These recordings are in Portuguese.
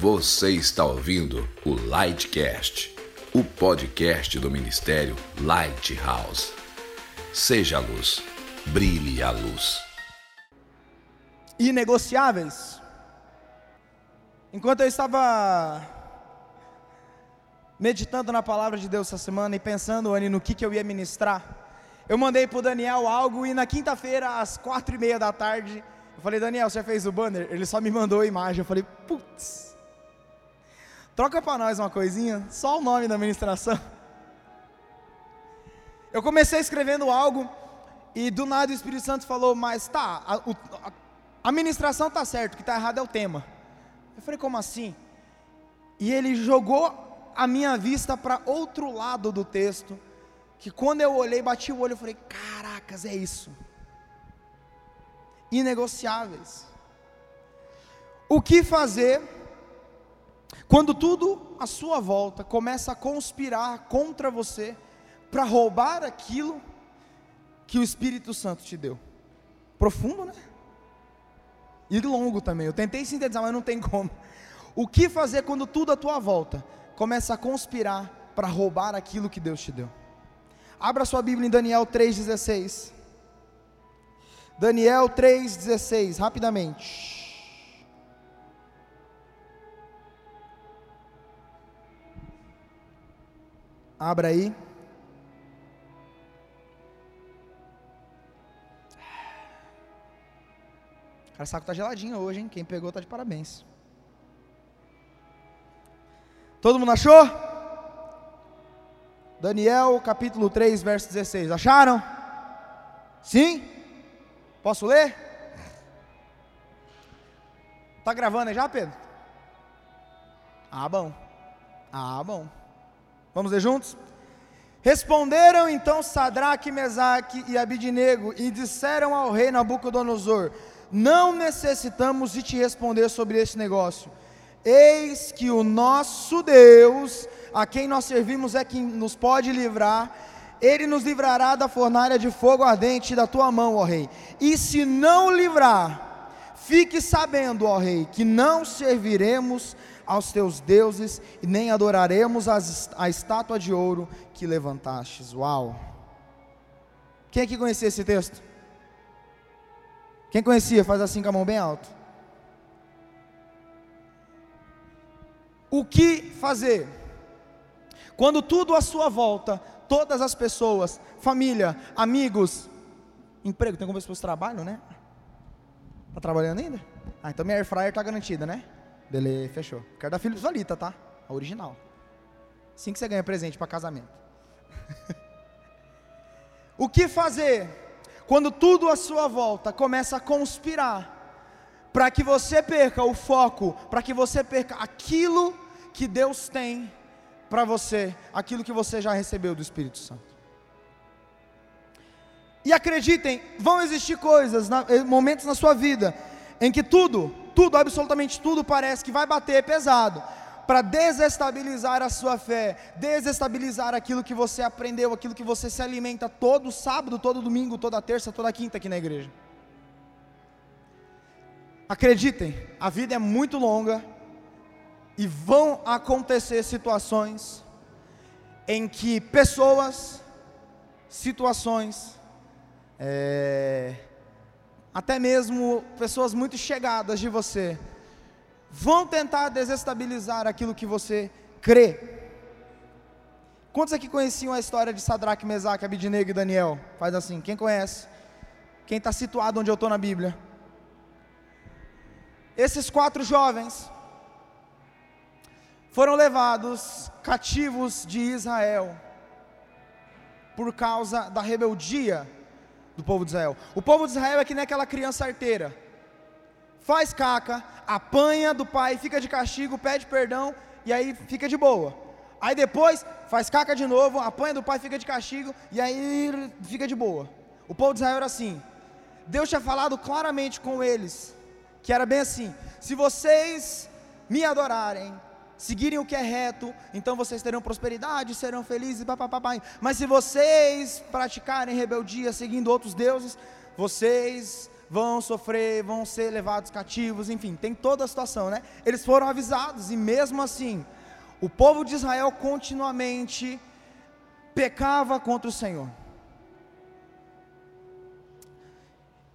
Você está ouvindo o Lightcast, o podcast do Ministério Lighthouse. Seja a luz, brilhe a luz. Inegociáveis. Enquanto eu estava meditando na palavra de Deus essa semana e pensando, Anny, no que, que eu ia ministrar, eu mandei para o Daniel algo e na quinta-feira, às quatro e meia da tarde, eu falei, Daniel, você fez o banner? Ele só me mandou a imagem. Eu falei, putz, troca para nós uma coisinha, só o nome da ministração. Eu comecei escrevendo algo e do nada o Espírito Santo falou, mas tá, a, a, a ministração tá certo, o que tá errado é o tema. Eu falei, como assim? E ele jogou a minha vista para outro lado do texto, que quando eu olhei, bati o olho, eu falei, caracas, é isso. Inegociáveis. O que fazer quando tudo à sua volta começa a conspirar contra você para roubar aquilo que o Espírito Santo te deu? Profundo, né? E longo também. Eu tentei sintetizar, mas não tem como. O que fazer quando tudo à tua volta começa a conspirar para roubar aquilo que Deus te deu? Abra sua Bíblia em Daniel 3,16. Daniel 3,16, rapidamente. Abra aí. Cara, o saco tá geladinho hoje, hein? Quem pegou tá de parabéns. Todo mundo achou? Daniel capítulo 3, verso 16. Acharam? Sim? Posso ler? Tá gravando aí já, Pedro? Ah, bom. Ah, bom. Vamos ler juntos? Responderam então Sadraque, Mesaque e Abidnego e disseram ao rei Nabucodonosor: Não necessitamos de te responder sobre este negócio. Eis que o nosso Deus, a quem nós servimos, é quem nos pode livrar. Ele nos livrará da fornalha de fogo ardente da tua mão, ó rei. E se não livrar, fique sabendo, ó rei, que não serviremos aos teus deuses e nem adoraremos as, a estátua de ouro que levantastes. Uau! Quem aqui conhecia esse texto? Quem conhecia? Faz assim com a mão bem alto. O que fazer? Quando tudo à sua volta, todas as pessoas, família, amigos, emprego, tem como ver se você trabalho, né? Tá trabalhando ainda? Ah, então minha air fryer tá garantida, né? Beleza, fechou. Quero da Philips Valita, tá? A original. Assim que você ganha presente para casamento. o que fazer quando tudo à sua volta começa a conspirar para que você perca o foco, para que você perca aquilo que Deus tem para você, aquilo que você já recebeu do Espírito Santo? E acreditem, vão existir coisas, momentos na sua vida em que tudo tudo, absolutamente tudo parece que vai bater pesado para desestabilizar a sua fé, desestabilizar aquilo que você aprendeu, aquilo que você se alimenta todo sábado, todo domingo, toda terça, toda quinta aqui na igreja. Acreditem, a vida é muito longa e vão acontecer situações em que pessoas, situações, é, até mesmo pessoas muito chegadas de você, vão tentar desestabilizar aquilo que você crê. Quantos aqui conheciam a história de Sadraque, Mesaque, Abidinego e Daniel? Faz assim, quem conhece? Quem está situado onde eu estou na Bíblia? Esses quatro jovens foram levados cativos de Israel por causa da rebeldia do povo de Israel. O povo de Israel é que nem aquela criança arteira. Faz caca, apanha do pai, fica de castigo, pede perdão e aí fica de boa. Aí depois faz caca de novo, apanha do pai, fica de castigo e aí fica de boa. O povo de Israel era assim. Deus tinha falado claramente com eles que era bem assim: se vocês me adorarem, seguirem o que é reto, então vocês terão prosperidade, serão felizes, papapá. Mas se vocês praticarem rebeldia, seguindo outros deuses, vocês vão sofrer, vão ser levados cativos, enfim, tem toda a situação, né? Eles foram avisados e mesmo assim, o povo de Israel continuamente pecava contra o Senhor.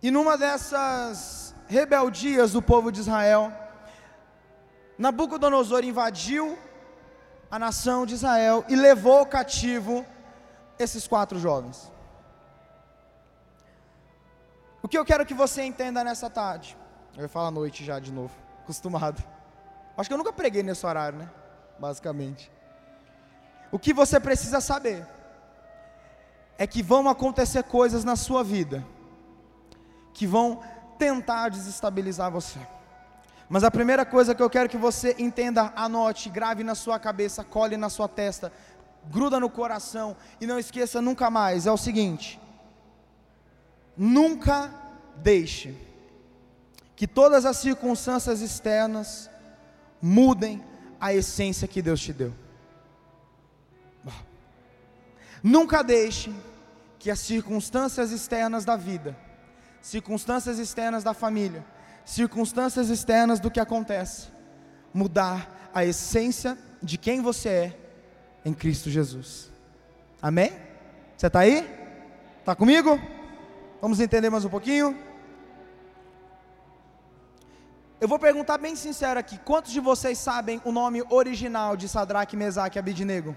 E numa dessas rebeldias do povo de Israel, Nabucodonosor invadiu a nação de Israel e levou cativo esses quatro jovens. O que eu quero que você entenda nessa tarde? Eu ia falar noite já de novo, acostumado. Acho que eu nunca preguei nesse horário, né? Basicamente. O que você precisa saber é que vão acontecer coisas na sua vida que vão tentar desestabilizar você. Mas a primeira coisa que eu quero que você entenda, anote, grave na sua cabeça, cole na sua testa, gruda no coração e não esqueça nunca mais, é o seguinte: nunca deixe que todas as circunstâncias externas mudem a essência que Deus te deu. Nunca deixe que as circunstâncias externas da vida, circunstâncias externas da família, circunstâncias externas do que acontece, mudar a essência de quem você é em Cristo Jesus. Amém? Você está aí? Está comigo? Vamos entender mais um pouquinho? Eu vou perguntar bem sincero aqui: quantos de vocês sabem o nome original de Sadraque, Mesaque e Abidnego?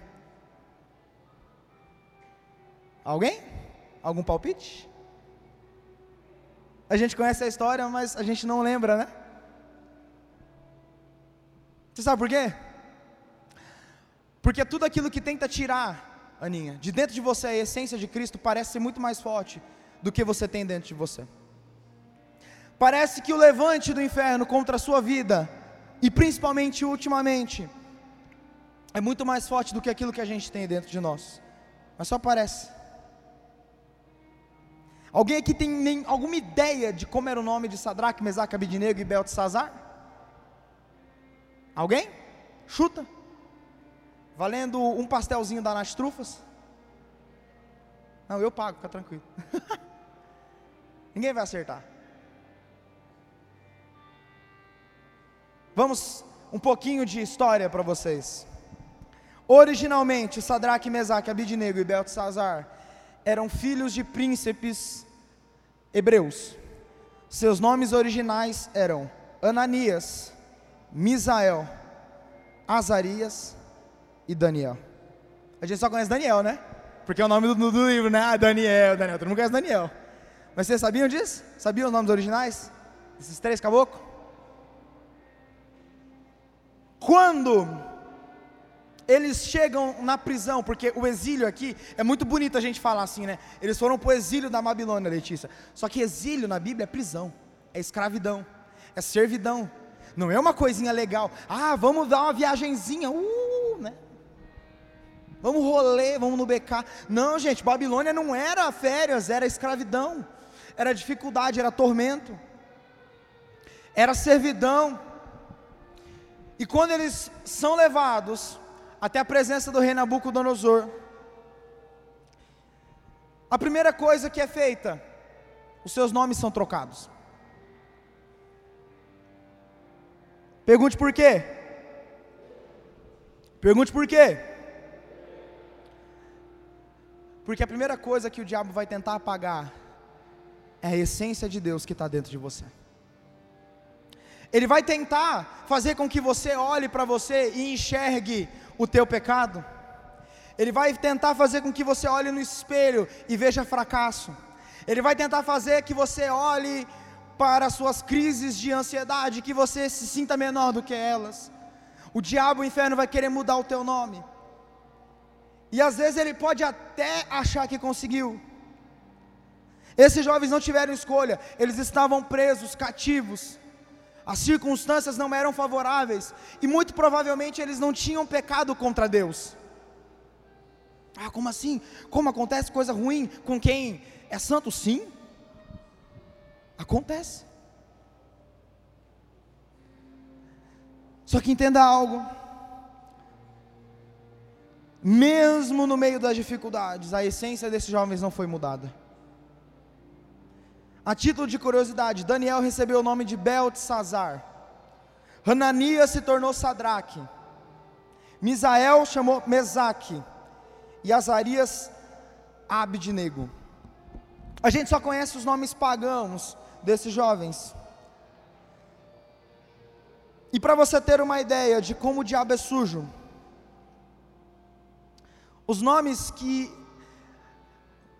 Alguém? Algum palpite? A gente conhece a história, mas a gente não lembra, né? Você sabe por quê? Porque tudo aquilo que tenta tirar, Aninha, de dentro de você a essência de Cristo parece ser muito mais forte do que você tem dentro de você. Parece que o levante do inferno contra a sua vida, e principalmente ultimamente, é muito mais forte do que aquilo que a gente tem dentro de nós. Mas só parece. Alguém aqui tem nem, alguma ideia de como era o nome de Sadraque, Mesaque, Abidinego e Beltesazar? Alguém? Chuta. Valendo um pastelzinho da Nas Trufas? Não, eu pago, fica tranquilo. Ninguém vai acertar. Vamos um pouquinho de história para vocês. Originalmente, Sadraque, Mesaque, Abidinego e Beltesazar eram filhos de príncipes hebreus. Seus nomes originais eram Ananias, Misael, Azarias e Daniel. A gente só conhece Daniel, né? Porque é o nome do, do livro, né? Ah, Daniel, Daniel. Todo mundo conhece Daniel. Mas vocês sabiam disso? Sabiam os nomes originais? Esses três caboclos? Quando eles chegam na prisão, porque o exílio aqui, é muito bonito a gente falar assim, né? Eles foram para o exílio da Babilônia, Letícia. Só que exílio na Bíblia é prisão, é escravidão, é servidão. Não é uma coisinha legal. Ah, vamos dar uma viagenzinha, uh, né? Vamos rolê, vamos no BK. Não, gente, Babilônia não era férias, era escravidão, era dificuldade, era tormento, era servidão. E quando eles são levados até a presença do rei Nabucodonosor. A primeira coisa que é feita, os seus nomes são trocados. Pergunte por quê? Pergunte por quê? Porque a primeira coisa que o diabo vai tentar apagar é a essência de Deus que está dentro de você. Ele vai tentar fazer com que você olhe para você e enxergue o teu pecado. Ele vai tentar fazer com que você olhe no espelho e veja fracasso. Ele vai tentar fazer que você olhe para as suas crises de ansiedade, que você se sinta menor do que elas. O diabo, o inferno vai querer mudar o teu nome. E às vezes ele pode até achar que conseguiu. Esses jovens não tiveram escolha, eles estavam presos, cativos as circunstâncias não eram favoráveis, e muito provavelmente eles não tinham pecado contra Deus. Ah, como assim? Como acontece coisa ruim com quem é santo? Sim, acontece. Só que entenda algo, mesmo no meio das dificuldades, a essência desses jovens não foi mudada. A título de curiosidade, Daniel recebeu o nome de Beltesazar. Hananias se tornou Sadraque. Misael chamou Mesaque. E Azarias Abidnego. A gente só conhece os nomes pagãos desses jovens. E para você ter uma ideia de como o diabo é sujo, os nomes que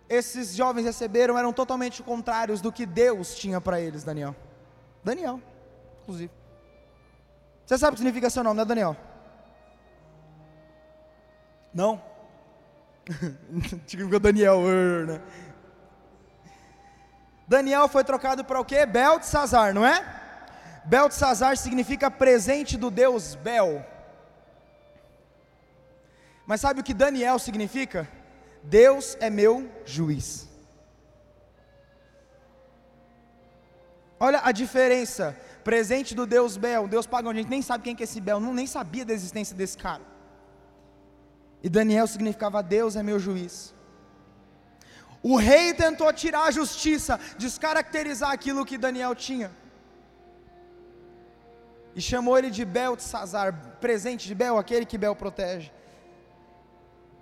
esses jovens receberam eram totalmente contrários do que Deus tinha para eles, Daniel. Daniel, inclusive. Você sabe o que significa seu nome, né, Daniel? Não? Significa Daniel, né? Daniel foi trocado para o quê? Beltesazar, não é? Beltesazar significa presente do Deus Bel. Mas sabe o que Daniel significa? Deus é meu juiz. Olha a diferença. Presente do Deus Bel, Deus pagão, a gente nem sabe quem que é esse Bel, não, nem sabia da existência desse cara. E Daniel significava Deus é meu juiz. O rei tentou tirar a justiça, descaracterizar aquilo que Daniel tinha. E chamou ele de Beltesazar, presente de Bel, aquele que Bel protege.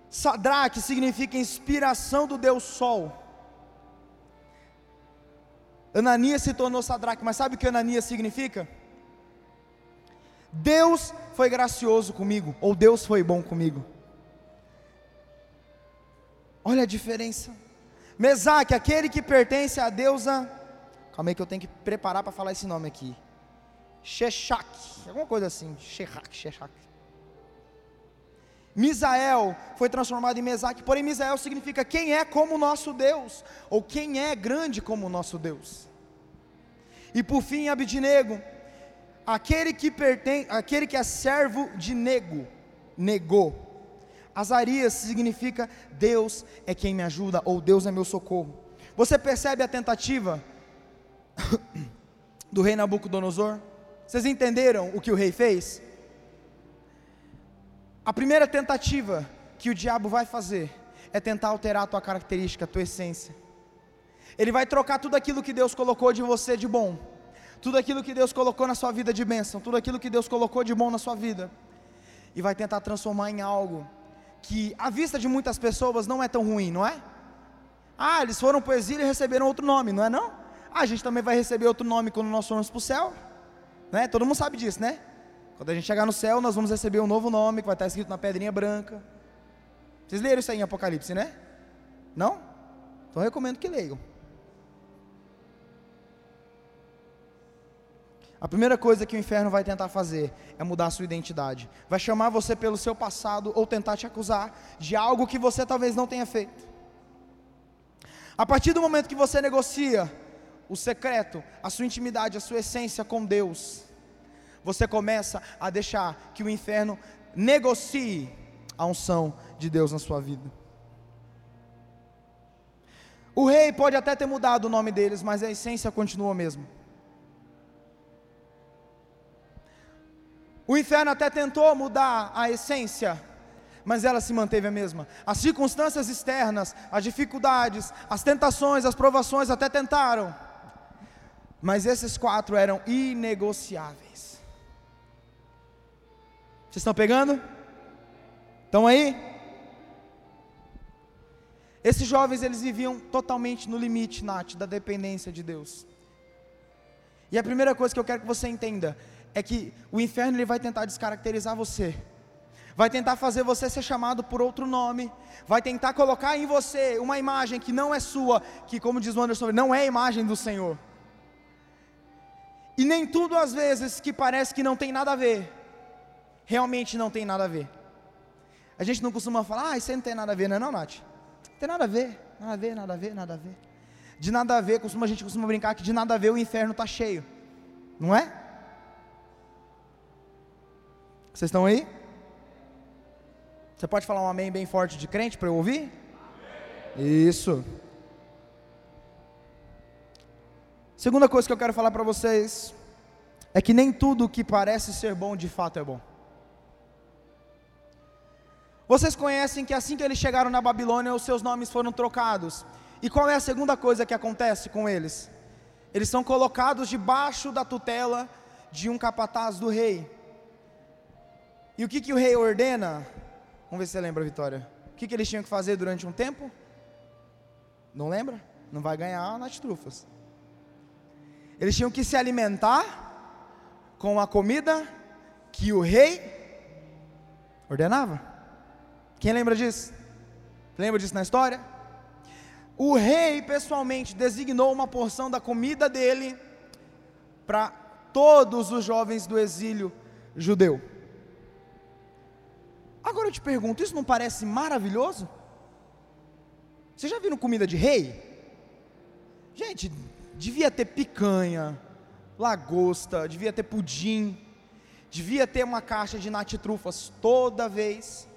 Sadraque significa inspiração do Deus Sol. Ananias se tornou Sadraque, mas sabe o que Ananias significa? Deus foi gracioso comigo, ou Deus foi bom comigo. Olha a diferença. Mesaque, aquele que pertence à deusa. Calma aí que eu tenho que preparar para falar esse nome aqui. Sheshak, alguma coisa assim. Shechak, Shechak. Misael foi transformado em Mesaque, porém Misael significa quem é como o nosso Deus, ou quem é grande como o nosso Deus. E por fim, Abidnego, aquele que pertence, aquele que é servo de Nego, negou. Azarias significa Deus é quem me ajuda, ou Deus é meu socorro. Você percebe a tentativa do rei Nabucodonosor? Vocês entenderam o que o rei fez? A primeira tentativa que o diabo vai fazer é tentar alterar a tua característica, a tua essência. Ele vai trocar tudo aquilo que Deus colocou de você de bom, tudo aquilo que Deus colocou na sua vida de bênção, tudo aquilo que Deus colocou de bom na sua vida, e vai tentar transformar em algo que à vista de muitas pessoas não é tão ruim, não é? Ah, eles foram para o exílio e receberam outro nome, não é não? Ah, a gente também vai receber outro nome quando nós formos para o céu, né? Todo mundo sabe disso, né? Quando a gente chegar no céu, nós vamos receber um novo nome que vai estar escrito na pedrinha branca. Vocês leram isso aí em Apocalipse, né? Não? Então recomendo que leiam. A primeira coisa que o inferno vai tentar fazer é mudar a sua identidade. Vai chamar você pelo seu passado ou tentar te acusar de algo que você talvez não tenha feito. A partir do momento que você negocia o secreto, a sua intimidade, a sua essência com Deus, você começa a deixar que o inferno negocie a unção de Deus na sua vida. O rei pode até ter mudado o nome deles, mas a essência continua a mesma. O inferno até tentou mudar a essência, mas ela se manteve a mesma. As circunstâncias externas, as dificuldades, as tentações, as provações até tentaram, mas esses quatro eram inegociáveis. Vocês estão pegando? Estão aí? Esses jovens eles viviam totalmente no limite, Nath, da dependência de Deus. E a primeira coisa que eu quero que você entenda é que o inferno ele vai tentar descaracterizar você. Vai tentar fazer você ser chamado por outro nome, vai tentar colocar em você uma imagem que não é sua, que como diz o Anderson, não é a imagem do Senhor. E nem tudo às vezes que parece que não tem nada a ver, realmente não tem nada a ver. A gente não costuma falar, ah, isso aí não tem nada a ver, não é não, Nath? Não tem nada a ver, nada a ver, nada a ver, nada a ver. De nada a ver, costuma, a gente costuma brincar que de nada a ver o inferno está cheio, não é? Vocês estão aí? Você pode falar um amém bem forte de crente para eu ouvir? Amém. Isso. Segunda coisa que eu quero falar para vocês é que nem tudo que parece ser bom de fato é bom. Vocês conhecem que assim que eles chegaram na Babilônia, os seus nomes foram trocados. E qual é a segunda coisa que acontece com eles? eles são colocados debaixo da tutela de um capataz do rei. E o que, que o rei ordena? Vamos ver se você lembra, Vitória. O que, que eles tinham que fazer durante um tempo? Não lembra? Não vai ganhar nas trufas. Eles tinham que se alimentar com a comida que o rei ordenava. Quem lembra disso? Lembra disso na história? O rei pessoalmente designou uma porção da comida dele para todos os jovens do exílio judeu. Agora eu te pergunto, isso não parece maravilhoso? Vocês já viram comida de rei? Gente, devia ter picanha, lagosta, devia ter pudim, devia ter uma caixa de natitrufas toda vez,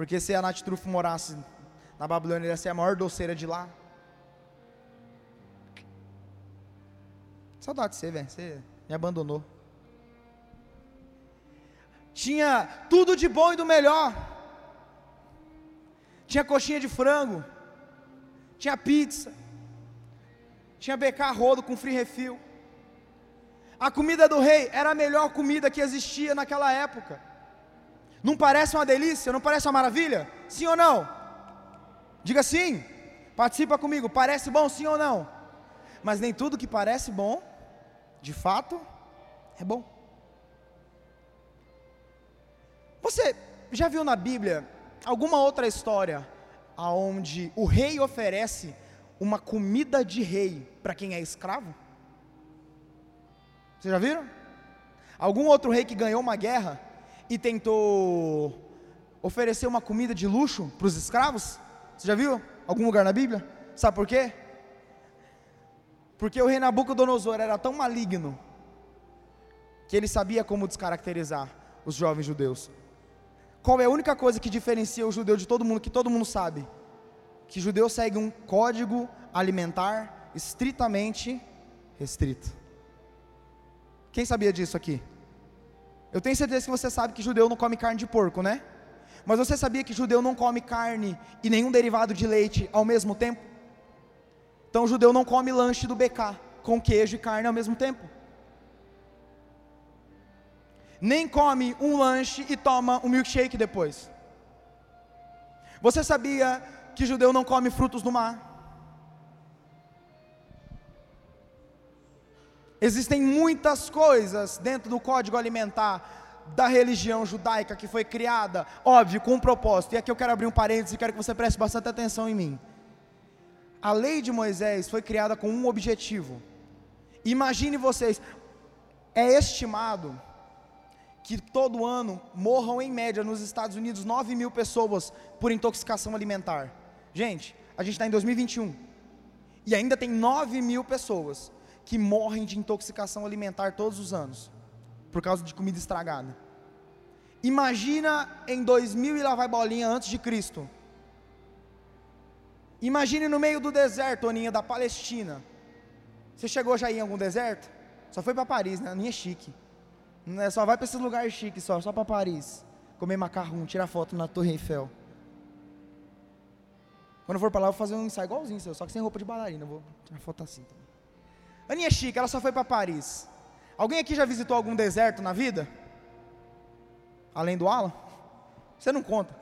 porque se a natitrufa morasse na Babilônia, ia ser a maior doceira de lá. Saudade de você, velho, você me abandonou. Tinha tudo de bom e do melhor. Tinha coxinha de frango, tinha pizza, tinha BK rodo com free refill. A comida do rei era a melhor comida que existia naquela época. Não parece uma delícia? Não parece uma maravilha? Sim ou não? Diga sim. Participa comigo. Parece bom, sim ou não? Mas nem tudo que parece bom, de fato, é bom. Você já viu na Bíblia alguma outra história aonde o rei oferece uma comida de rei para quem é escravo? Vocês já viram? Algum outro rei que ganhou uma guerra e tentou oferecer uma comida de luxo para os escravos? Você já viu? Algum lugar na Bíblia? Sabe por quê? Porque o rei Nabucodonosor era tão maligno que ele sabia como descaracterizar os jovens judeus. Qual é a única coisa que diferencia o judeu de todo mundo, que todo mundo sabe? Que judeu segue um código alimentar estritamente restrito. Quem sabia disso aqui? Eu tenho certeza que você sabe que judeu não come carne de porco, né? Mas você sabia que judeu não come carne e nenhum derivado de leite ao mesmo tempo? Então judeu não come lanche do BK com queijo e carne ao mesmo tempo. Nem come um lanche e toma um milkshake depois. Você sabia que judeu não come frutos do mar? Existem muitas coisas dentro do código alimentar da religião judaica que foi criada, óbvio, com um propósito. E aqui eu quero abrir um parênteses e quero que você preste bastante atenção em mim. A lei de Moisés foi criada com um objetivo. Imagine vocês, é estimado que todo ano morram em média nos Estados Unidos 9 mil pessoas por intoxicação alimentar. Gente, a gente está em 2021 e ainda tem 9 mil pessoas que morrem de intoxicação alimentar todos os anos, por causa de comida estragada. Imagina em 2000 e lá vai bolinha antes de Cristo. Imagine no meio do deserto, Aninha, da Palestina. Você chegou já em algum deserto? Só foi para Paris, né? Aninha é chique. Não é só vai para esses lugares chiques, só, só para Paris. Comer macarrão, tirar foto na Torre Eiffel. Quando eu for para lá, eu vou fazer um ensaio igualzinho, só que sem roupa de bailarina. Vou tirar foto assim também. Aninha Chica, ela só foi para Paris. Alguém aqui já visitou algum deserto na vida? Além do Alan? Você não conta.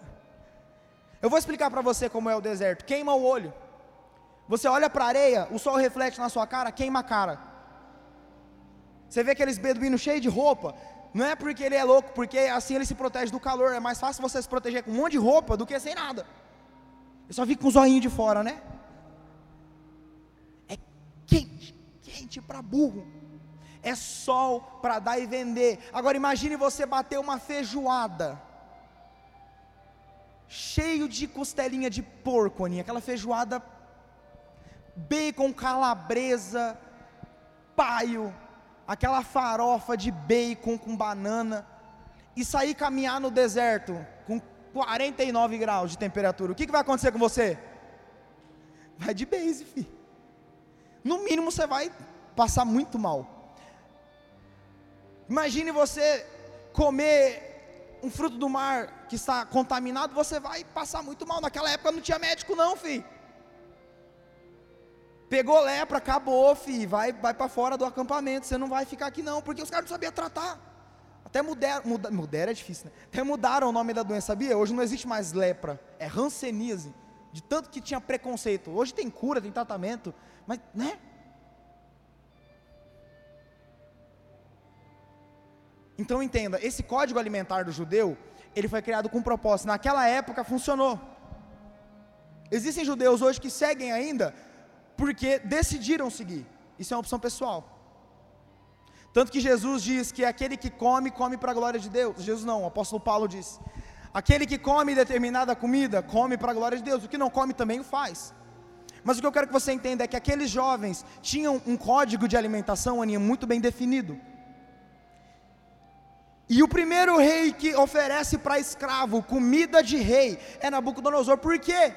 Eu vou explicar para você como é o deserto. Queima o olho. Você olha para a areia, o sol reflete na sua cara, queima a cara. Você vê aqueles beduínos cheios de roupa. Não é porque ele é louco, porque assim ele se protege do calor. É mais fácil você se proteger com um monte de roupa do que sem nada. Eu só fica com os olhinhos de fora, né? É quente quente para burro. É sol para dar e vender. Agora imagine você bater uma feijoada. Cheio de costelinha de porco, Aninha. Aquela feijoada bacon, calabresa, paio, aquela farofa de bacon com banana e sair caminhar no deserto com 49 graus de temperatura. O que, que vai acontecer com você? Vai de base, filho no mínimo você vai passar muito mal. Imagine você comer um fruto do mar que está contaminado, você vai passar muito mal. Naquela época não tinha médico, não, filho. Pegou lepra, acabou, filho. Vai, vai para fora do acampamento. Você não vai ficar aqui não, porque os caras não sabiam tratar. Até mudaram, muda, mudaram é difícil, né? Até mudaram o nome da doença, sabia? Hoje não existe mais lepra, é ranceníase. De tanto que tinha preconceito. Hoje tem cura, tem tratamento, mas, né? Então entenda, esse código alimentar do judeu, ele foi criado com propósito. Naquela época funcionou. Existem judeus hoje que seguem ainda porque decidiram seguir. Isso é uma opção pessoal. Tanto que Jesus diz que aquele que come, come para a glória de Deus. Jesus não, o apóstolo Paulo diz: aquele que come determinada comida, come para a glória de Deus. O que não come também o faz. Mas o que eu quero que você entenda é que aqueles jovens tinham um código de alimentação, Aninha, muito bem definido. E o primeiro rei que oferece para escravo comida de rei é Nabucodonosor. Por quê?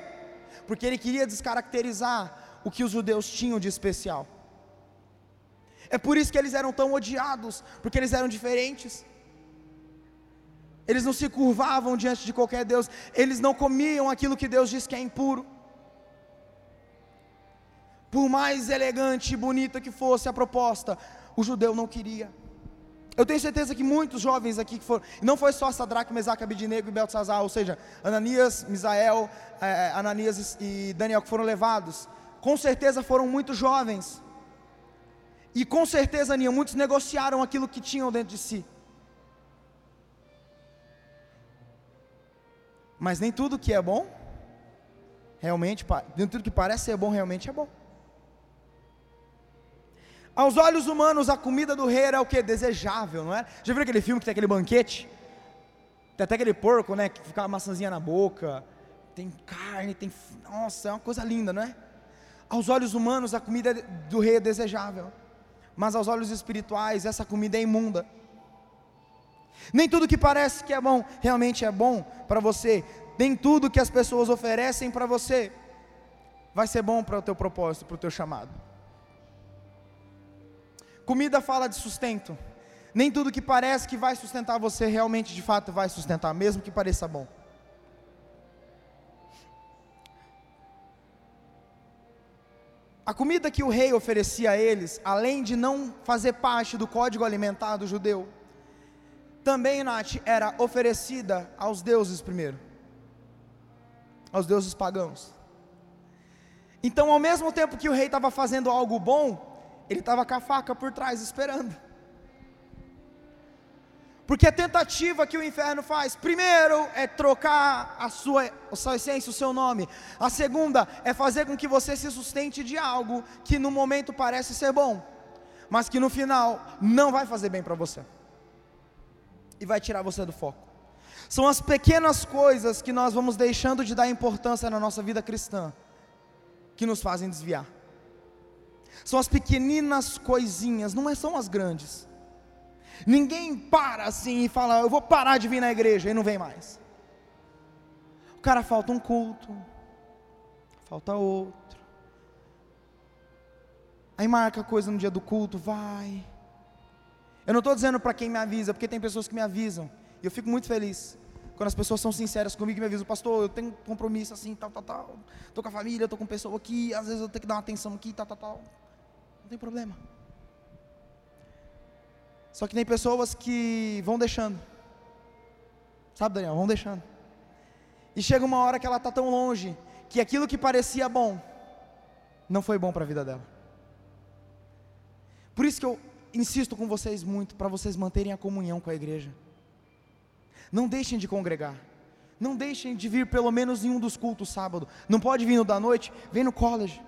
Porque ele queria descaracterizar o que os judeus tinham de especial. É por isso que eles eram tão odiados, porque eles eram diferentes. Eles não se curvavam diante de qualquer Deus, eles não comiam aquilo que Deus diz que é impuro. Por mais elegante e bonita que fosse a proposta, o judeu não queria. Eu tenho certeza que muitos jovens aqui que foram, não foi só Sadraque, Mesaque, Abidinego e Beltzazar, ou seja, Ananias, Misael, eh, Ananias e Daniel que foram levados, com certeza foram muito jovens, e com certeza, Aninha, muitos negociaram aquilo que tinham dentro de si. Mas nem tudo que é bom, realmente, nem tudo que parece ser bom, realmente é bom. Aos olhos humanos, a comida do rei era o que? Desejável, não é? Já viu aquele filme que tem aquele banquete? Tem até aquele porco, né? Que fica uma maçãzinha na boca, tem carne, tem. Nossa, é uma coisa linda, não é? Aos olhos humanos, a comida do rei é desejável mas aos olhos espirituais essa comida é imunda. Nem tudo que parece que é bom realmente é bom para você, nem tudo que as pessoas oferecem para você vai ser bom para o teu propósito, para o teu chamado. Comida fala de sustento. Nem tudo que parece que vai sustentar você realmente de fato vai sustentar, mesmo que pareça bom. A comida que o rei oferecia a eles, além de não fazer parte do código alimentar do judeu, também, Nath, era oferecida aos deuses primeiro, aos deuses pagãos. Então, ao mesmo tempo que o rei estava fazendo algo bom, ele estava com a faca por trás esperando. Porque a tentativa que o inferno faz, primeiro é trocar a sua, a sua essência, o seu nome. A segunda é fazer com que você se sustente de algo que no momento parece ser bom, mas que no final não vai fazer bem para você. E vai tirar você do foco. São as pequenas coisas que nós vamos deixando de dar importância na nossa vida cristã que nos fazem desviar. São as pequeninas coisinhas, não é, são as grandes Ninguém para assim e fala, eu vou parar de vir na igreja e não vem mais. O cara falta um culto, falta outro. Aí marca coisa no dia do culto, vai. Eu não estou dizendo para quem me avisa, porque tem pessoas que me avisam. E eu fico muito feliz quando as pessoas são sinceras comigo e me avisam, pastor, eu tenho compromisso assim, tal, tal, tal. Estou com a família, estou com pessoa aqui, às vezes eu tenho que dar uma atenção aqui, tal, tal, tal. Tem problema. Só que tem pessoas que vão deixando. Sabe, Daniel? Vão deixando. E chega uma hora que ela está tão longe que aquilo que parecia bom não foi bom para a vida dela. Por isso que eu insisto com vocês muito para vocês manterem a comunhão com a igreja. Não deixem de congregar. Não deixem de vir pelo menos em um dos cultos sábado. Não pode vir no da noite, vem no college.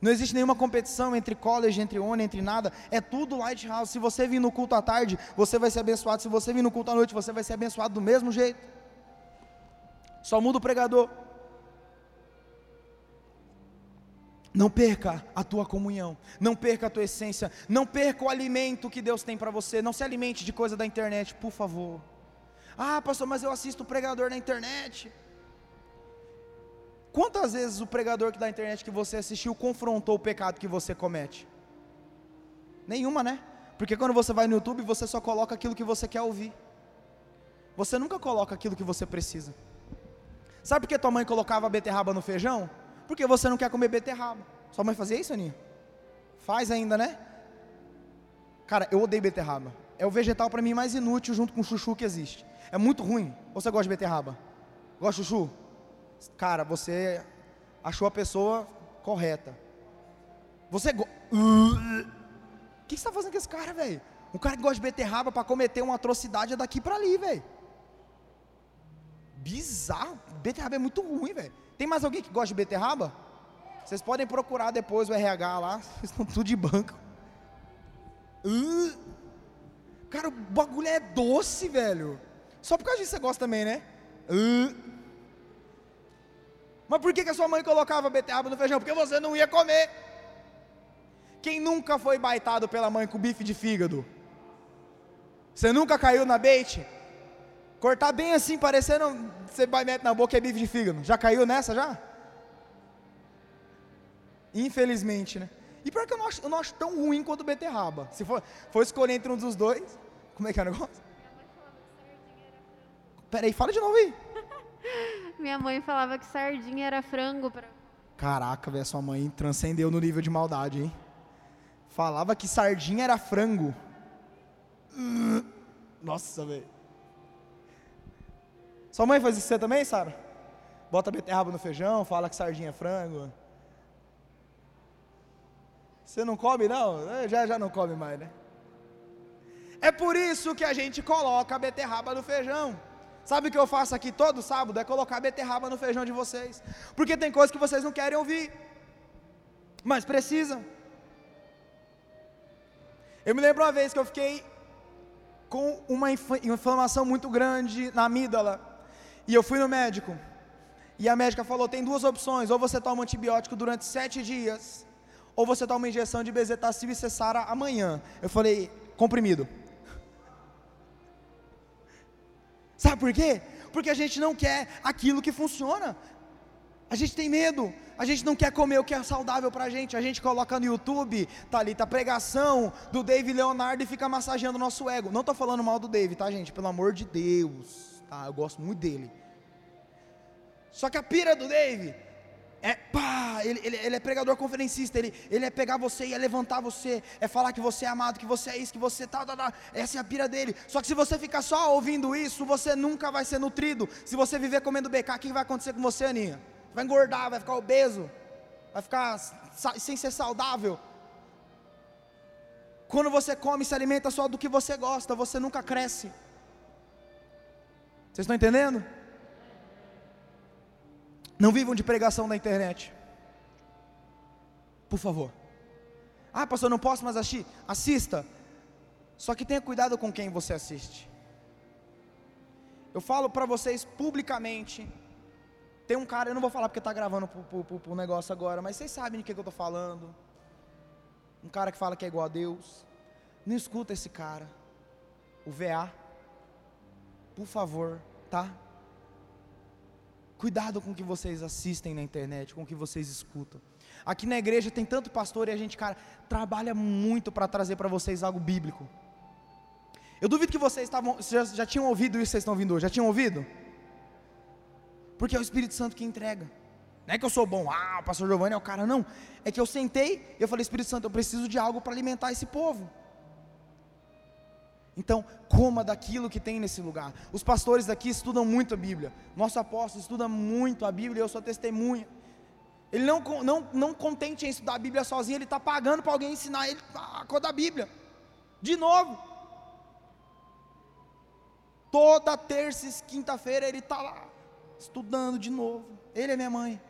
Não existe nenhuma competição entre college, entre ONU, entre nada. É tudo Lighthouse. Se você vir no culto à tarde, você vai ser abençoado. Se você vir no culto à noite, você vai ser abençoado do mesmo jeito. Só muda o pregador. Não perca a tua comunhão, não perca a tua essência, não perca o alimento que Deus tem para você. Não se alimente de coisa da internet, por favor. Ah, pastor, mas eu assisto o pregador na internet. Quantas vezes o pregador que da internet que você assistiu confrontou o pecado que você comete? Nenhuma, né? Porque quando você vai no YouTube, você só coloca aquilo que você quer ouvir. Você nunca coloca aquilo que você precisa. Sabe por que tua mãe colocava beterraba no feijão? Porque você não quer comer beterraba. Sua mãe fazia isso, Aninha? Faz ainda, né? Cara, eu odeio beterraba. É o vegetal para mim mais inútil junto com o chuchu que existe. É muito ruim. Ou você gosta de beterraba? Gosta de chuchu? Cara, você achou a pessoa correta. Você. O que você está fazendo com esse cara, velho? Um cara que gosta de beterraba para cometer uma atrocidade é daqui para ali, velho. Bizarro. Beterraba é muito ruim, velho. Tem mais alguém que gosta de beterraba? Vocês podem procurar depois o RH lá. Vocês estão tudo de banco. Cara, o bagulho é doce, velho. Só por causa disso você gosta também, né? Mas por que, que a sua mãe colocava beterraba no feijão? Porque você não ia comer. Quem nunca foi baitado pela mãe com bife de fígado? Você nunca caiu na bait? Cortar bem assim, parecendo você vai meter na boca é bife de fígado. Já caiu nessa já? Infelizmente, né? E pior que eu não acho, eu não acho tão ruim quanto beterraba. Se for, for escolher entre um dos dois, como é que é o negócio? Peraí, fala de novo aí. Minha mãe falava que sardinha era frango. Pra... Caraca, velho, sua mãe transcendeu no nível de maldade, hein? Falava que sardinha era frango. Nossa, velho. Sua mãe faz isso também, Sara? Bota beterraba no feijão, fala que sardinha é frango. Você não come, não? É, já, já não come mais, né? É por isso que a gente coloca a beterraba no feijão. Sabe o que eu faço aqui todo sábado? É colocar beterraba no feijão de vocês. Porque tem coisas que vocês não querem ouvir. Mas precisam. Eu me lembro uma vez que eu fiquei com uma inflamação muito grande na amígdala. E eu fui no médico. E a médica falou: tem duas opções. Ou você toma antibiótico durante sete dias. Ou você toma uma injeção de bezetacil e cessara amanhã. Eu falei: comprimido. Sabe por quê? Porque a gente não quer aquilo que funciona. A gente tem medo, a gente não quer comer o que é saudável para a gente, a gente coloca no YouTube, tá ali, tá pregação do Dave Leonardo e fica massageando o nosso ego. Não estou falando mal do Dave, tá gente? Pelo amor de Deus, tá? Eu gosto muito dele. Só que a pira do Dave é pá, ele, ele, ele, é pregador conferencista, ele, ele é pegar você e é levantar você, é falar que você é amado, que você é isso, que você tá, tá, tá, essa é a pira dele. Só que se você ficar só ouvindo isso, você nunca vai ser nutrido. Se você viver comendo BK, o que vai acontecer com você, Aninha? vai engordar, vai ficar obeso, vai ficar sem ser saudável. Quando você come e se alimenta só do que você gosta, você nunca cresce. Vocês estão entendendo? Não vivam de pregação na internet. Por favor. Ah, pastor, não posso mais assistir. Assista. Só que tenha cuidado com quem você assiste. Eu falo para vocês publicamente tem um cara, eu não vou falar porque está gravando para o negócio agora, mas vocês sabem de que, que eu estou falando. Um cara que fala que é igual a Deus. Não escuta esse cara. O VA. Por favor, tá? Cuidado com o que vocês assistem na internet, com o que vocês escutam. Aqui na igreja tem tanto pastor e a gente, cara, trabalha muito para trazer para vocês algo bíblico. Eu duvido que vocês estavam, já, já tinham ouvido isso, vocês estão ouvindo hoje. Já tinham ouvido? Porque é o Espírito Santo que entrega. Não é que eu sou bom, ah, o pastor Giovanni é o cara, não. É que eu sentei e eu falei, Espírito Santo, eu preciso de algo para alimentar esse povo. Então, coma daquilo que tem nesse lugar. Os pastores daqui estudam muito a Bíblia. Nosso apóstolo estuda muito a Bíblia eu sou testemunha. Ele não, não, não contente em estudar a Bíblia sozinho, ele está pagando para alguém ensinar ele a cor da Bíblia. De novo. Toda terça e quinta-feira ele está lá estudando de novo. Ele é minha mãe.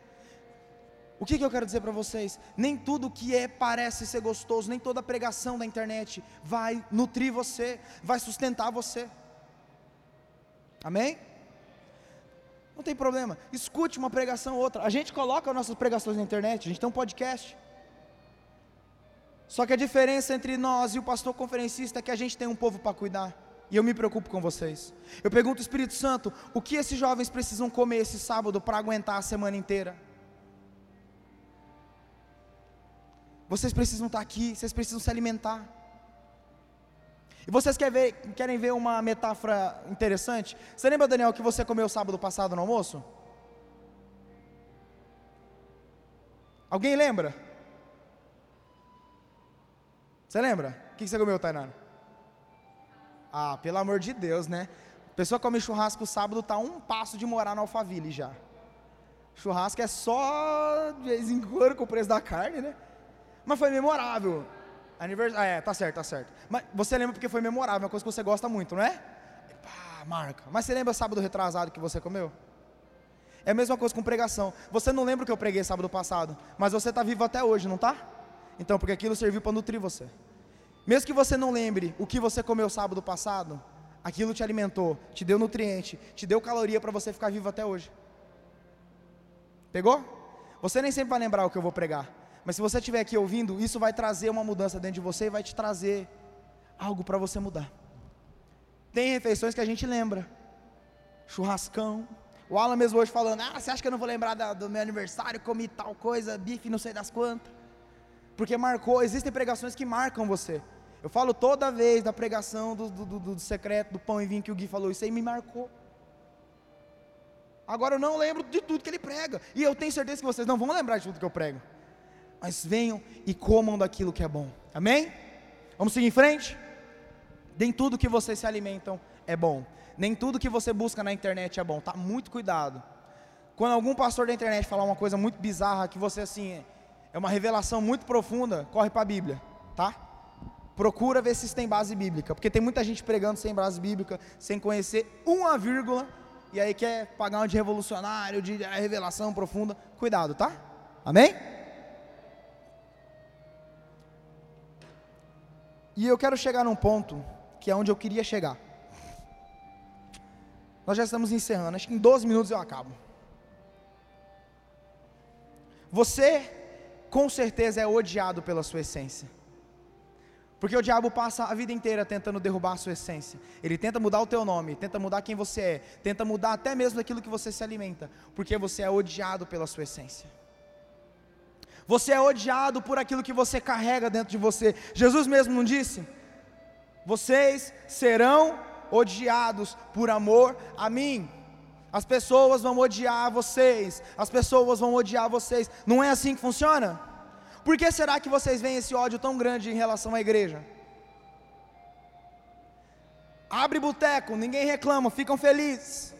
O que, que eu quero dizer para vocês? Nem tudo que é parece ser gostoso, nem toda pregação da internet vai nutrir você, vai sustentar você. Amém? Não tem problema. Escute uma pregação ou outra. A gente coloca nossas pregações na internet, a gente tem um podcast. Só que a diferença entre nós e o pastor conferencista é que a gente tem um povo para cuidar. E eu me preocupo com vocês. Eu pergunto, Espírito Santo, o que esses jovens precisam comer esse sábado para aguentar a semana inteira? Vocês precisam estar aqui, vocês precisam se alimentar. E vocês querem ver, querem ver uma metáfora interessante? Você lembra, Daniel, que você comeu sábado passado no almoço? Alguém lembra? Você lembra? O que você comeu, Tainara? Ah, pelo amor de Deus, né? A pessoa come churrasco sábado, tá um passo de morar no Alphaville já. Churrasco é só de vez em quando com o preço da carne, né? Mas foi memorável. Aniversário. Ah, é, tá certo, tá certo. Mas você lembra porque foi memorável, uma coisa que você gosta muito, não é? Pá, marca. Mas você lembra sábado retrasado que você comeu? É a mesma coisa com pregação. Você não lembra o que eu preguei sábado passado, mas você está vivo até hoje, não está? Então, porque aquilo serviu para nutrir você. Mesmo que você não lembre o que você comeu sábado passado, aquilo te alimentou, te deu nutriente, te deu caloria para você ficar vivo até hoje. Pegou? Você nem sempre vai lembrar o que eu vou pregar, mas se você estiver aqui ouvindo, isso vai trazer uma mudança dentro de você e vai te trazer algo para você mudar. Tem refeições que a gente lembra, churrascão. O Alan mesmo hoje falando: Ah, você acha que eu não vou lembrar da, do meu aniversário? Comi tal coisa, bife, não sei das quantas. Porque marcou, existem pregações que marcam você. Eu falo toda vez da pregação do, do, do, do secreto, do pão e vinho que o Gui falou, isso aí me marcou. Agora eu não lembro de tudo que ele prega. E eu tenho certeza que vocês não vão lembrar de tudo que eu prego. Mas venham e comam daquilo que é bom. Amém? Vamos seguir em frente? Nem tudo que vocês se alimentam é bom. Nem tudo que você busca na internet é bom. Tá muito cuidado. Quando algum pastor da internet falar uma coisa muito bizarra que você assim é uma revelação muito profunda, corre para a Bíblia, tá? Procura ver se tem base bíblica, porque tem muita gente pregando sem base bíblica, sem conhecer uma vírgula, e aí quer pagar um de revolucionário, de revelação profunda. Cuidado, tá? Amém? E eu quero chegar num ponto que é onde eu queria chegar. Nós já estamos encerrando, acho que em 12 minutos eu acabo. Você, com certeza, é odiado pela sua essência. Porque o diabo passa a vida inteira tentando derrubar a sua essência. Ele tenta mudar o teu nome, tenta mudar quem você é, tenta mudar até mesmo aquilo que você se alimenta, porque você é odiado pela sua essência. Você é odiado por aquilo que você carrega dentro de você. Jesus mesmo não disse: Vocês serão odiados por amor a mim. As pessoas vão odiar vocês, as pessoas vão odiar vocês. Não é assim que funciona? Por que será que vocês veem esse ódio tão grande em relação à igreja? Abre boteco, ninguém reclama, ficam felizes.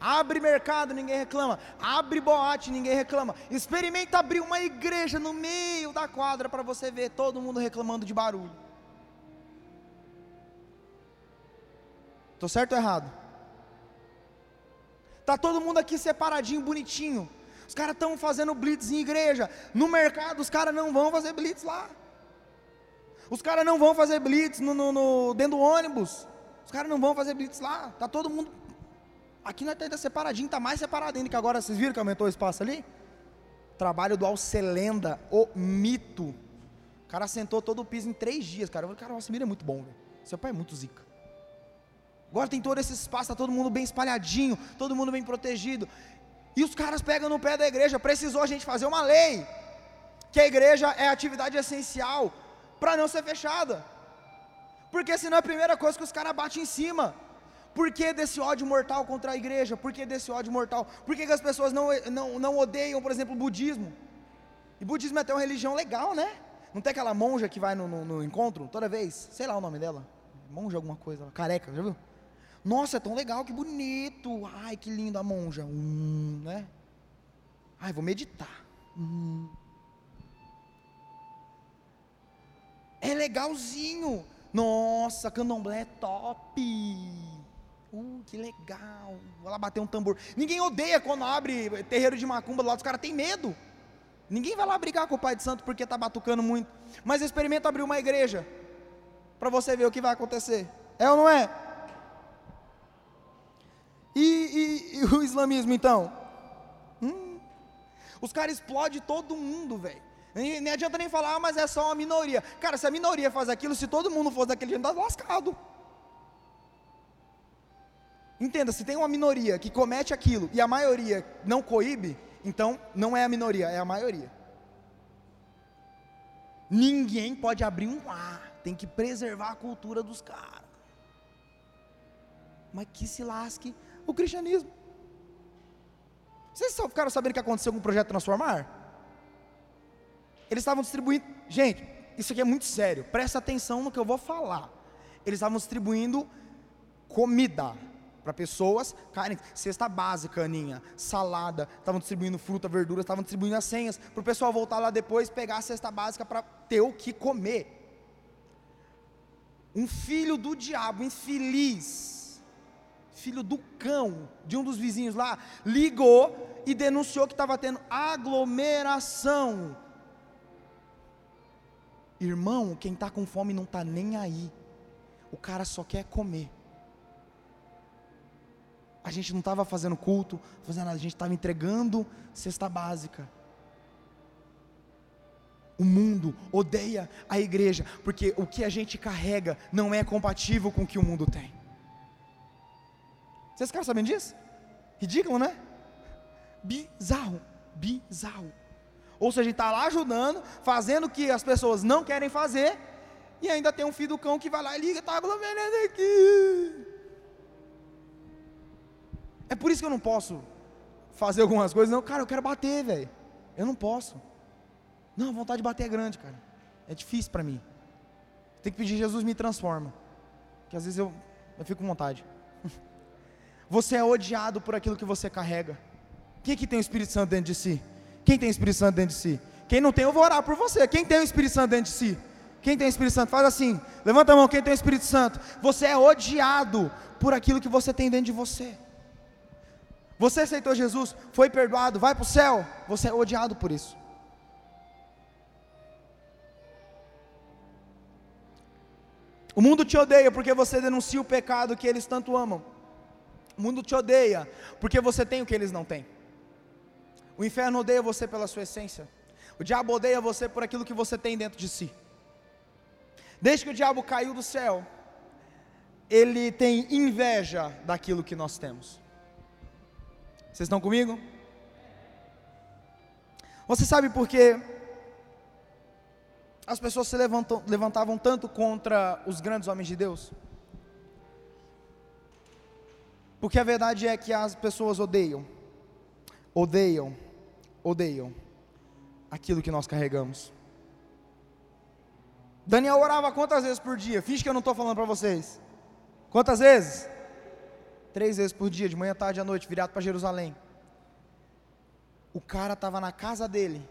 Abre mercado, ninguém reclama. Abre boate, ninguém reclama. Experimenta abrir uma igreja no meio da quadra para você ver todo mundo reclamando de barulho. Estou certo ou errado? Tá todo mundo aqui separadinho, bonitinho. Os caras estão fazendo blitz em igreja. No mercado, os caras não vão fazer blitz lá. Os caras não vão fazer blitz no, no, no, dentro do ônibus. Os caras não vão fazer blitz lá. Tá todo mundo. Aqui nós estamos separadinho, tá mais separado ainda, que agora vocês viram que aumentou o espaço ali? Trabalho do Alcelenda, o mito. O cara sentou todo o piso em três dias, cara. Eu falei, cara, o é muito bom, velho. Seu pai é muito zica. Agora tem todo esse espaço, tá todo mundo bem espalhadinho, todo mundo bem protegido. E os caras pegam no pé da igreja. Precisou a gente fazer uma lei. Que a igreja é atividade essencial para não ser fechada. Porque senão é a primeira coisa que os caras batem em cima. Por que desse ódio mortal contra a igreja? Por que desse ódio mortal? Por que, que as pessoas não, não, não odeiam, por exemplo, o budismo? E budismo é até uma religião legal, né? Não tem aquela monja que vai no, no, no encontro toda vez? Sei lá o nome dela. Monja alguma coisa, careca, já viu? Nossa, é tão legal, que bonito. Ai, que lindo a monja. Hum, né? Ai, vou meditar. Hum. É legalzinho. Nossa, candomblé é top. Uh, que legal. Vou lá bater um tambor. Ninguém odeia quando abre terreiro de macumba do lado, os caras têm medo. Ninguém vai lá brigar com o pai de santo porque está batucando muito. Mas experimenta abrir uma igreja. Para você ver o que vai acontecer. É ou não é? E, e, e o islamismo então? Hum, os caras explodem todo mundo, velho. Nem, adianta nem falar, ah, mas é só uma minoria. Cara, se a minoria faz aquilo, se todo mundo fosse daquele jeito, tá lascado. Entenda, se tem uma minoria que comete aquilo e a maioria não coíbe, então não é a minoria, é a maioria. Ninguém pode abrir um ar, tem que preservar a cultura dos caras. Mas que se lasque o cristianismo. Vocês ficaram sabendo que aconteceu com o projeto Transformar? Eles estavam distribuindo. Gente, isso aqui é muito sério, presta atenção no que eu vou falar. Eles estavam distribuindo comida para pessoas, carne, cesta básica, Aninha, salada, estavam distribuindo fruta, verdura, estavam distribuindo as senhas, para o pessoal voltar lá depois, pegar a cesta básica para ter o que comer. Um filho do diabo, infeliz, filho do cão, de um dos vizinhos lá, ligou e denunciou que estava tendo aglomeração. Irmão, quem está com fome não está nem aí, o cara só quer comer. A gente não estava fazendo culto, fazendo nada, a gente estava entregando cesta básica. O mundo odeia a igreja, porque o que a gente carrega não é compatível com o que o mundo tem. Vocês ficaram sabendo disso? Ridículo, né? Bizarro, bizarro. Ou seja, a gente está lá ajudando, fazendo o que as pessoas não querem fazer, e ainda tem um filho do cão que vai lá e liga, está aglomerando aqui. É por isso que eu não posso fazer algumas coisas. Não, cara, eu quero bater, velho. Eu não posso. Não, a vontade de bater é grande, cara. É difícil para mim. Tem que pedir, Jesus me transforma. Que às vezes eu, eu fico com vontade. Você é odiado por aquilo que você carrega. Quem que tem o Espírito Santo dentro de si? Quem tem o Espírito Santo dentro de si? Quem não tem, eu vou orar por você. Quem tem o Espírito Santo dentro de si? Quem tem o Espírito Santo? Faz assim. Levanta a mão, quem tem o Espírito Santo? Você é odiado por aquilo que você tem dentro de você. Você aceitou Jesus, foi perdoado, vai para o céu, você é odiado por isso. O mundo te odeia porque você denuncia o pecado que eles tanto amam. O mundo te odeia porque você tem o que eles não têm. O inferno odeia você pela sua essência. O diabo odeia você por aquilo que você tem dentro de si. Desde que o diabo caiu do céu, ele tem inveja daquilo que nós temos. Vocês estão comigo? Você sabe por que as pessoas se levantam, levantavam tanto contra os grandes homens de Deus? Porque a verdade é que as pessoas odeiam, odeiam, odeiam aquilo que nós carregamos. Daniel orava quantas vezes por dia? Finge que eu não estou falando para vocês. Quantas vezes? Três vezes por dia, de manhã, tarde à noite, virado para Jerusalém. O cara estava na casa dele.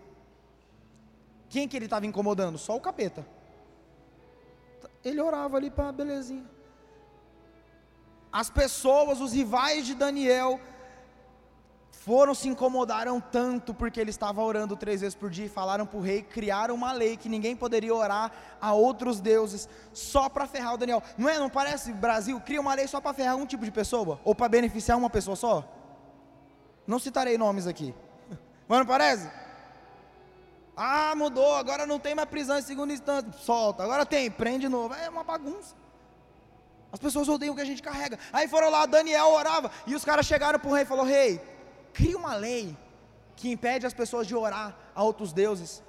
Quem que ele estava incomodando? Só o capeta. Ele orava ali para belezinha. As pessoas, os rivais de Daniel, foram se incomodaram tanto porque ele estava orando três vezes por dia e falaram para o rei, criaram uma lei que ninguém poderia orar a outros deuses só para ferrar o Daniel. Não é? Não parece Brasil cria uma lei só para ferrar um tipo de pessoa ou para beneficiar uma pessoa só? Não citarei nomes aqui, mas não parece? Ah, mudou, agora não tem mais prisão em segunda instância, solta, agora tem, prende de novo, é uma bagunça. As pessoas odeiam o que a gente carrega. Aí foram lá, Daniel orava, e os caras chegaram para o rei e falou: Rei, cria uma lei que impede as pessoas de orar a outros deuses.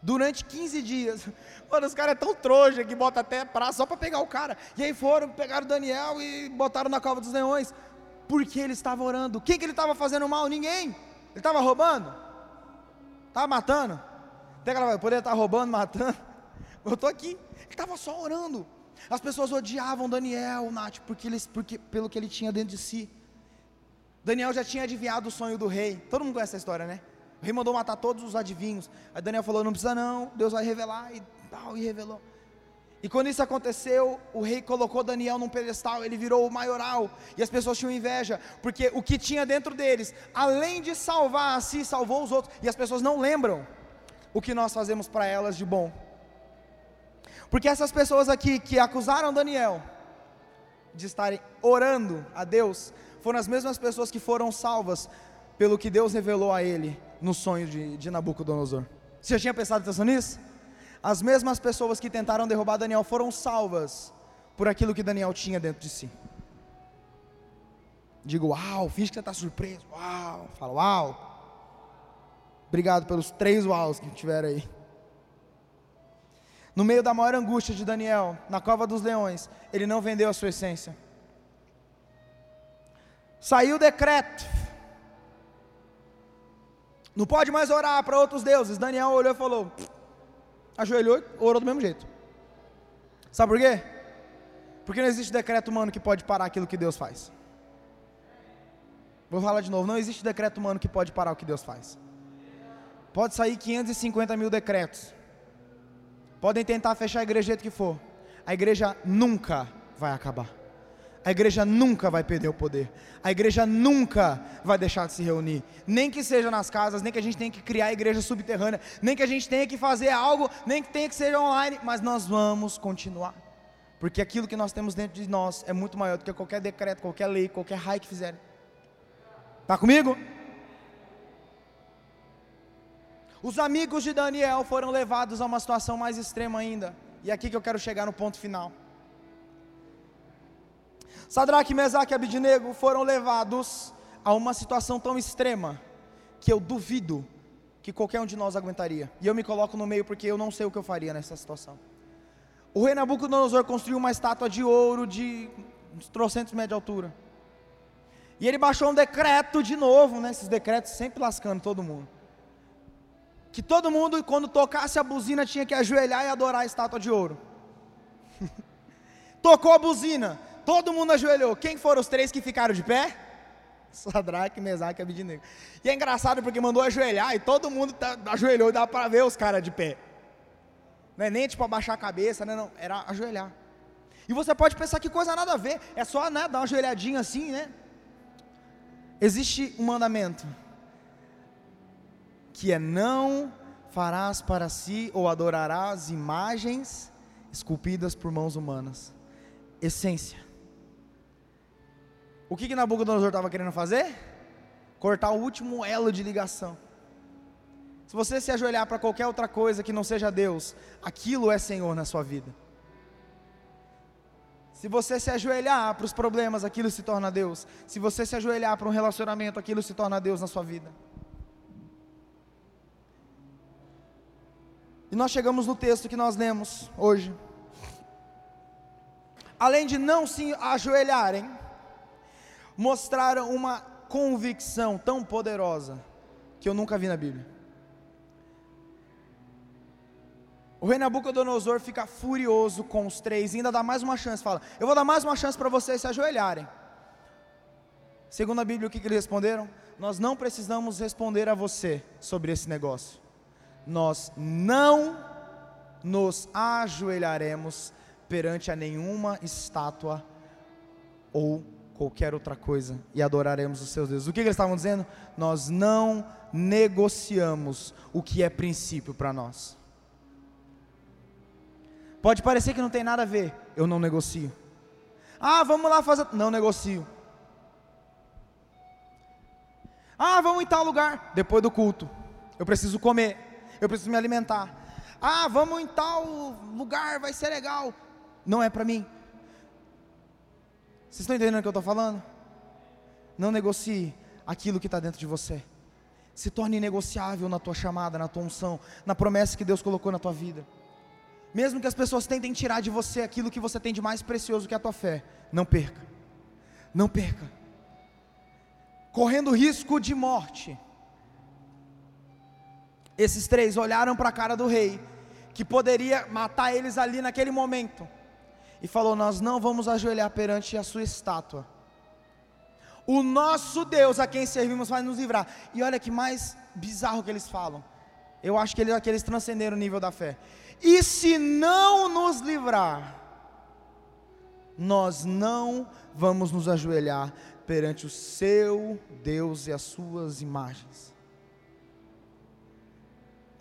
Durante 15 dias. Mano, os caras é tão trouxa que bota até prazo só para pegar o cara. E aí foram, pegaram Daniel e botaram na cova dos leões. Porque ele estava orando. Quem que ele estava fazendo mal? Ninguém. Ele estava roubando? Estava matando? Até que ela estar roubando, matando. Eu estou aqui. Ele estava só orando. As pessoas odiavam Daniel, Nath, porque, eles, porque, pelo que ele tinha dentro de si. Daniel já tinha adivinhado o sonho do rei. Todo mundo conhece essa história, né? O rei mandou matar todos os adivinhos. Aí Daniel falou: não precisa não, Deus vai revelar. E tal, e revelou. E quando isso aconteceu, o rei colocou Daniel num pedestal, ele virou o maioral, e as pessoas tinham inveja, porque o que tinha dentro deles, além de salvar a si, salvou os outros, e as pessoas não lembram o que nós fazemos para elas de bom. Porque essas pessoas aqui que acusaram Daniel de estarem orando a Deus, foram as mesmas pessoas que foram salvas pelo que Deus revelou a ele no sonho de, de Nabucodonosor. Você já tinha prestado atenção nisso? As mesmas pessoas que tentaram derrubar Daniel foram salvas por aquilo que Daniel tinha dentro de si. Digo, uau, finge que você está surpreso. Uau, fala, uau. Obrigado pelos três uaus que tiveram aí. No meio da maior angústia de Daniel, na cova dos leões, ele não vendeu a sua essência. Saiu o decreto. Não pode mais orar para outros deuses. Daniel olhou e falou: Ajoelhou e orou do mesmo jeito. Sabe por quê? Porque não existe decreto humano que pode parar aquilo que Deus faz. Vou falar de novo: não existe decreto humano que pode parar o que Deus faz. Pode sair 550 mil decretos. Podem tentar fechar a igreja do jeito que for. A igreja nunca vai acabar. A igreja nunca vai perder o poder. A igreja nunca vai deixar de se reunir. Nem que seja nas casas, nem que a gente tenha que criar a igreja subterrânea, nem que a gente tenha que fazer algo, nem que tenha que ser online, mas nós vamos continuar. Porque aquilo que nós temos dentro de nós é muito maior do que qualquer decreto, qualquer lei, qualquer raio que fizerem. Está comigo? Os amigos de Daniel foram levados a uma situação mais extrema ainda. E é aqui que eu quero chegar no ponto final. Sadraque, Mesaque e Abidinego foram levados a uma situação tão extrema que eu duvido que qualquer um de nós aguentaria. E eu me coloco no meio porque eu não sei o que eu faria nessa situação. O rei Nabucodonosor construiu uma estátua de ouro de uns trocentos metros de altura. E ele baixou um decreto de novo, né? Esses decretos sempre lascando todo mundo. Que todo mundo, quando tocasse a buzina, tinha que ajoelhar e adorar a estátua de ouro. Tocou a buzina, todo mundo ajoelhou. Quem foram os três que ficaram de pé? Sadraque, Mesaque e Abidinego. E é engraçado porque mandou ajoelhar e todo mundo tá, ajoelhou e dá para ver os caras de pé. Não é nem tipo abaixar a cabeça, né? Não, era ajoelhar. E você pode pensar que coisa nada a ver, é só né, dar uma ajoelhadinha assim, né? Existe um mandamento que é não farás para si ou adorarás imagens esculpidas por mãos humanas. Essência. O que, que Nabucodonosor estava querendo fazer? Cortar o último elo de ligação. Se você se ajoelhar para qualquer outra coisa que não seja Deus, aquilo é Senhor na sua vida. Se você se ajoelhar para os problemas, aquilo se torna Deus. Se você se ajoelhar para um relacionamento, aquilo se torna Deus na sua vida. E nós chegamos no texto que nós lemos hoje. Além de não se ajoelharem, mostraram uma convicção tão poderosa que eu nunca vi na Bíblia. O rei Nabucodonosor fica furioso com os três ainda dá mais uma chance. Fala: Eu vou dar mais uma chance para vocês se ajoelharem. Segundo a Bíblia, o que, que eles responderam? Nós não precisamos responder a você sobre esse negócio. Nós não nos ajoelharemos perante a nenhuma estátua ou qualquer outra coisa e adoraremos os seus deuses. O que, eles estavam dizendo? Nós não negociamos o que é princípio para nós. Pode parecer que não tem nada a ver, eu não negocio. Ah, vamos lá fazer. Não negocio. Ah, vamos em tal lugar. Depois do culto. Eu preciso comer. Eu preciso me alimentar. Ah, vamos em tal lugar, vai ser legal. Não é para mim. Vocês estão entendendo o que eu estou falando? Não negocie aquilo que está dentro de você. Se torne negociável na tua chamada, na tua unção, na promessa que Deus colocou na tua vida. Mesmo que as pessoas tentem tirar de você aquilo que você tem de mais precioso que a tua fé, não perca. Não perca. Correndo risco de morte. Esses três olharam para a cara do rei, que poderia matar eles ali naquele momento, e falou: Nós não vamos ajoelhar perante a sua estátua. O nosso Deus a quem servimos vai nos livrar. E olha que mais bizarro que eles falam. Eu acho que eles, que eles transcenderam o nível da fé. E se não nos livrar, nós não vamos nos ajoelhar perante o seu Deus e as suas imagens.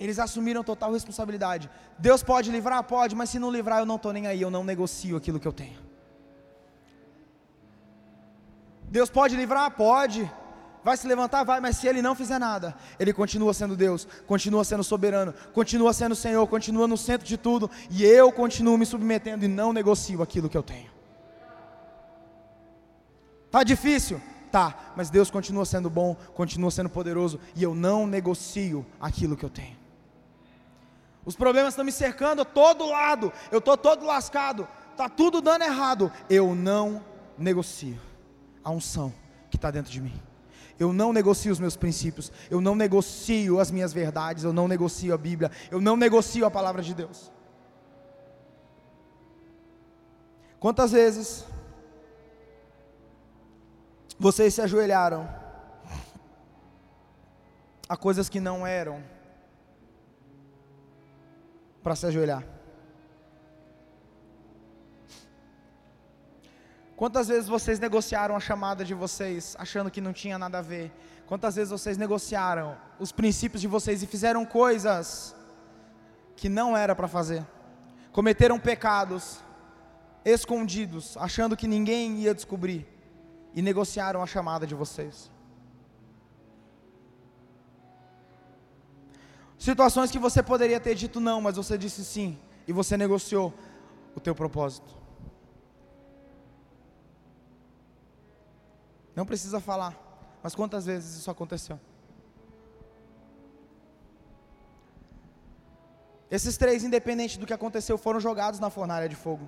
Eles assumiram total responsabilidade. Deus pode livrar? Pode, mas se não livrar, eu não estou nem aí, eu não negocio aquilo que eu tenho. Deus pode livrar? Pode. Vai se levantar? Vai, mas se ele não fizer nada, ele continua sendo Deus, continua sendo soberano, continua sendo Senhor, continua no centro de tudo, e eu continuo me submetendo e não negocio aquilo que eu tenho. Tá difícil? Tá, mas Deus continua sendo bom, continua sendo poderoso, e eu não negocio aquilo que eu tenho. Os problemas estão me cercando a todo lado, eu estou todo lascado, está tudo dando errado, eu não negocio a unção que está dentro de mim. Eu não negocio os meus princípios, eu não negocio as minhas verdades, eu não negocio a Bíblia, eu não negocio a palavra de Deus. Quantas vezes vocês se ajoelharam a coisas que não eram para se ajoelhar? Quantas vezes vocês negociaram a chamada de vocês achando que não tinha nada a ver? Quantas vezes vocês negociaram os princípios de vocês e fizeram coisas que não era para fazer? Cometeram pecados escondidos, achando que ninguém ia descobrir e negociaram a chamada de vocês. Situações que você poderia ter dito não, mas você disse sim e você negociou o teu propósito. Não precisa falar, mas quantas vezes isso aconteceu? Esses três, independente do que aconteceu, foram jogados na fornalha de fogo.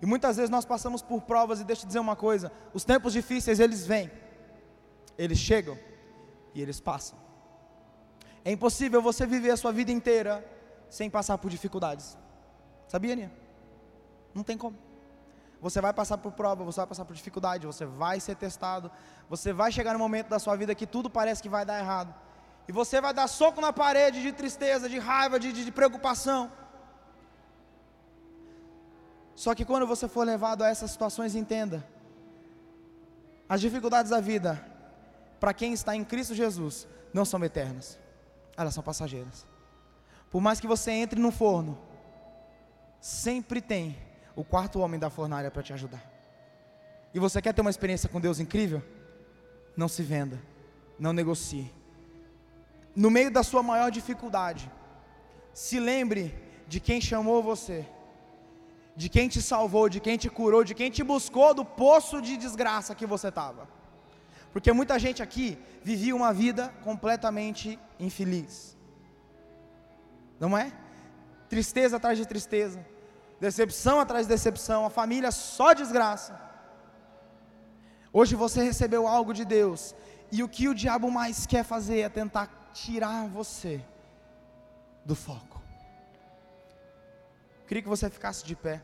E muitas vezes nós passamos por provas, e deixa eu dizer uma coisa: os tempos difíceis eles vêm, eles chegam e eles passam. É impossível você viver a sua vida inteira sem passar por dificuldades. Sabia, Nia? Não tem como. Você vai passar por prova, você vai passar por dificuldade, você vai ser testado, você vai chegar no momento da sua vida que tudo parece que vai dar errado. E você vai dar soco na parede de tristeza, de raiva, de, de, de preocupação. Só que quando você for levado a essas situações, entenda: as dificuldades da vida, para quem está em Cristo Jesus, não são eternas, elas são passageiras. Por mais que você entre no forno, sempre tem o quarto homem da fornalha para te ajudar. E você quer ter uma experiência com Deus incrível? Não se venda, não negocie. No meio da sua maior dificuldade, se lembre de quem chamou você, de quem te salvou, de quem te curou, de quem te buscou do poço de desgraça que você estava. Porque muita gente aqui vivia uma vida completamente infeliz. Não é? Tristeza atrás de tristeza, decepção atrás de decepção, a família só desgraça. Hoje você recebeu algo de Deus, e o que o diabo mais quer fazer é tentar tirar você do foco. Queria que você ficasse de pé.